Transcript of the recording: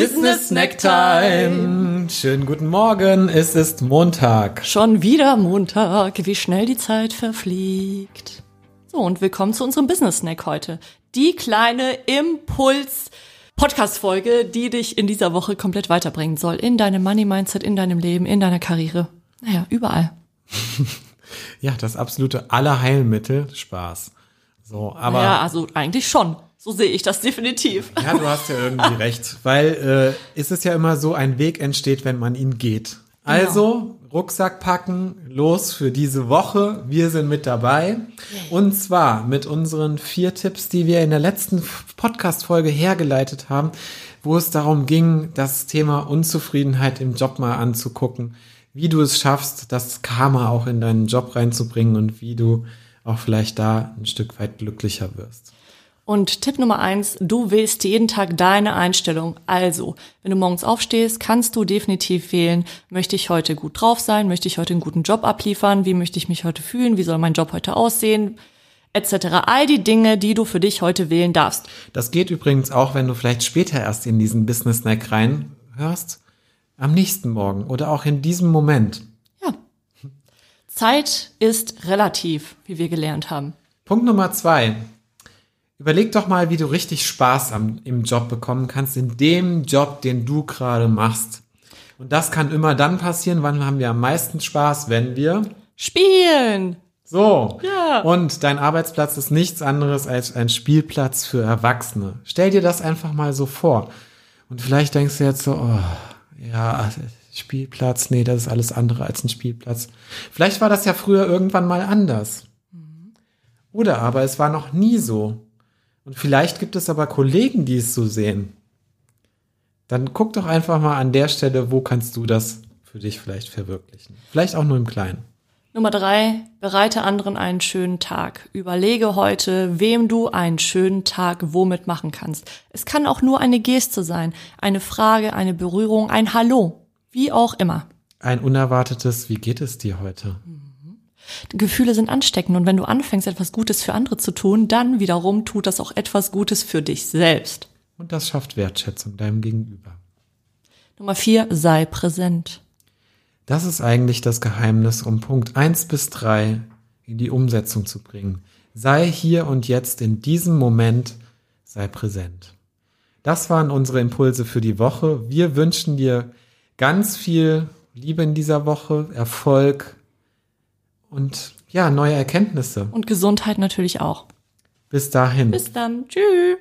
Business Snack Time. Schönen guten Morgen, es ist Montag. Schon wieder Montag, wie schnell die Zeit verfliegt. So, und willkommen zu unserem Business Snack heute. Die kleine Impuls Podcast-Folge, die dich in dieser Woche komplett weiterbringen soll. In deinem Money-Mindset, in deinem Leben, in deiner Karriere. Naja, überall. ja, das absolute Allerheilmittel, Spaß. So, aber. Ja, also eigentlich schon. So sehe ich das definitiv. Ja, du hast ja irgendwie recht, weil äh, ist es ja immer so, ein Weg entsteht, wenn man ihn geht. Genau. Also Rucksack packen, los für diese Woche. Wir sind mit dabei. Und zwar mit unseren vier Tipps, die wir in der letzten Podcast-Folge hergeleitet haben, wo es darum ging, das Thema Unzufriedenheit im Job mal anzugucken, wie du es schaffst, das Karma auch in deinen Job reinzubringen und wie du auch vielleicht da ein Stück weit glücklicher wirst. Und Tipp Nummer eins, du wählst jeden Tag deine Einstellung. Also, wenn du morgens aufstehst, kannst du definitiv wählen, möchte ich heute gut drauf sein, möchte ich heute einen guten Job abliefern, wie möchte ich mich heute fühlen, wie soll mein Job heute aussehen, etc. All die Dinge, die du für dich heute wählen darfst. Das geht übrigens auch, wenn du vielleicht später erst in diesen Business Snack reinhörst, am nächsten Morgen oder auch in diesem Moment. Ja. Zeit ist relativ, wie wir gelernt haben. Punkt Nummer zwei. Überleg doch mal, wie du richtig Spaß am, im Job bekommen kannst, in dem Job, den du gerade machst. Und das kann immer dann passieren, wann haben wir am meisten Spaß, wenn wir spielen. So. Ja. Und dein Arbeitsplatz ist nichts anderes als ein Spielplatz für Erwachsene. Stell dir das einfach mal so vor. Und vielleicht denkst du jetzt so, oh, ja, Spielplatz, nee, das ist alles andere als ein Spielplatz. Vielleicht war das ja früher irgendwann mal anders. Mhm. Oder aber es war noch nie so. Und vielleicht gibt es aber Kollegen, die es so sehen. Dann guck doch einfach mal an der Stelle, wo kannst du das für dich vielleicht verwirklichen. Vielleicht auch nur im Kleinen. Nummer drei, bereite anderen einen schönen Tag. Überlege heute, wem du einen schönen Tag womit machen kannst. Es kann auch nur eine Geste sein, eine Frage, eine Berührung, ein Hallo, wie auch immer. Ein unerwartetes, wie geht es dir heute? Gefühle sind ansteckend und wenn du anfängst, etwas Gutes für andere zu tun, dann wiederum tut das auch etwas Gutes für dich selbst. Und das schafft Wertschätzung deinem Gegenüber. Nummer vier, sei präsent. Das ist eigentlich das Geheimnis, um Punkt eins bis drei in die Umsetzung zu bringen. Sei hier und jetzt in diesem Moment, sei präsent. Das waren unsere Impulse für die Woche. Wir wünschen dir ganz viel Liebe in dieser Woche, Erfolg, und ja, neue Erkenntnisse. Und Gesundheit natürlich auch. Bis dahin. Bis dann. Tschüss.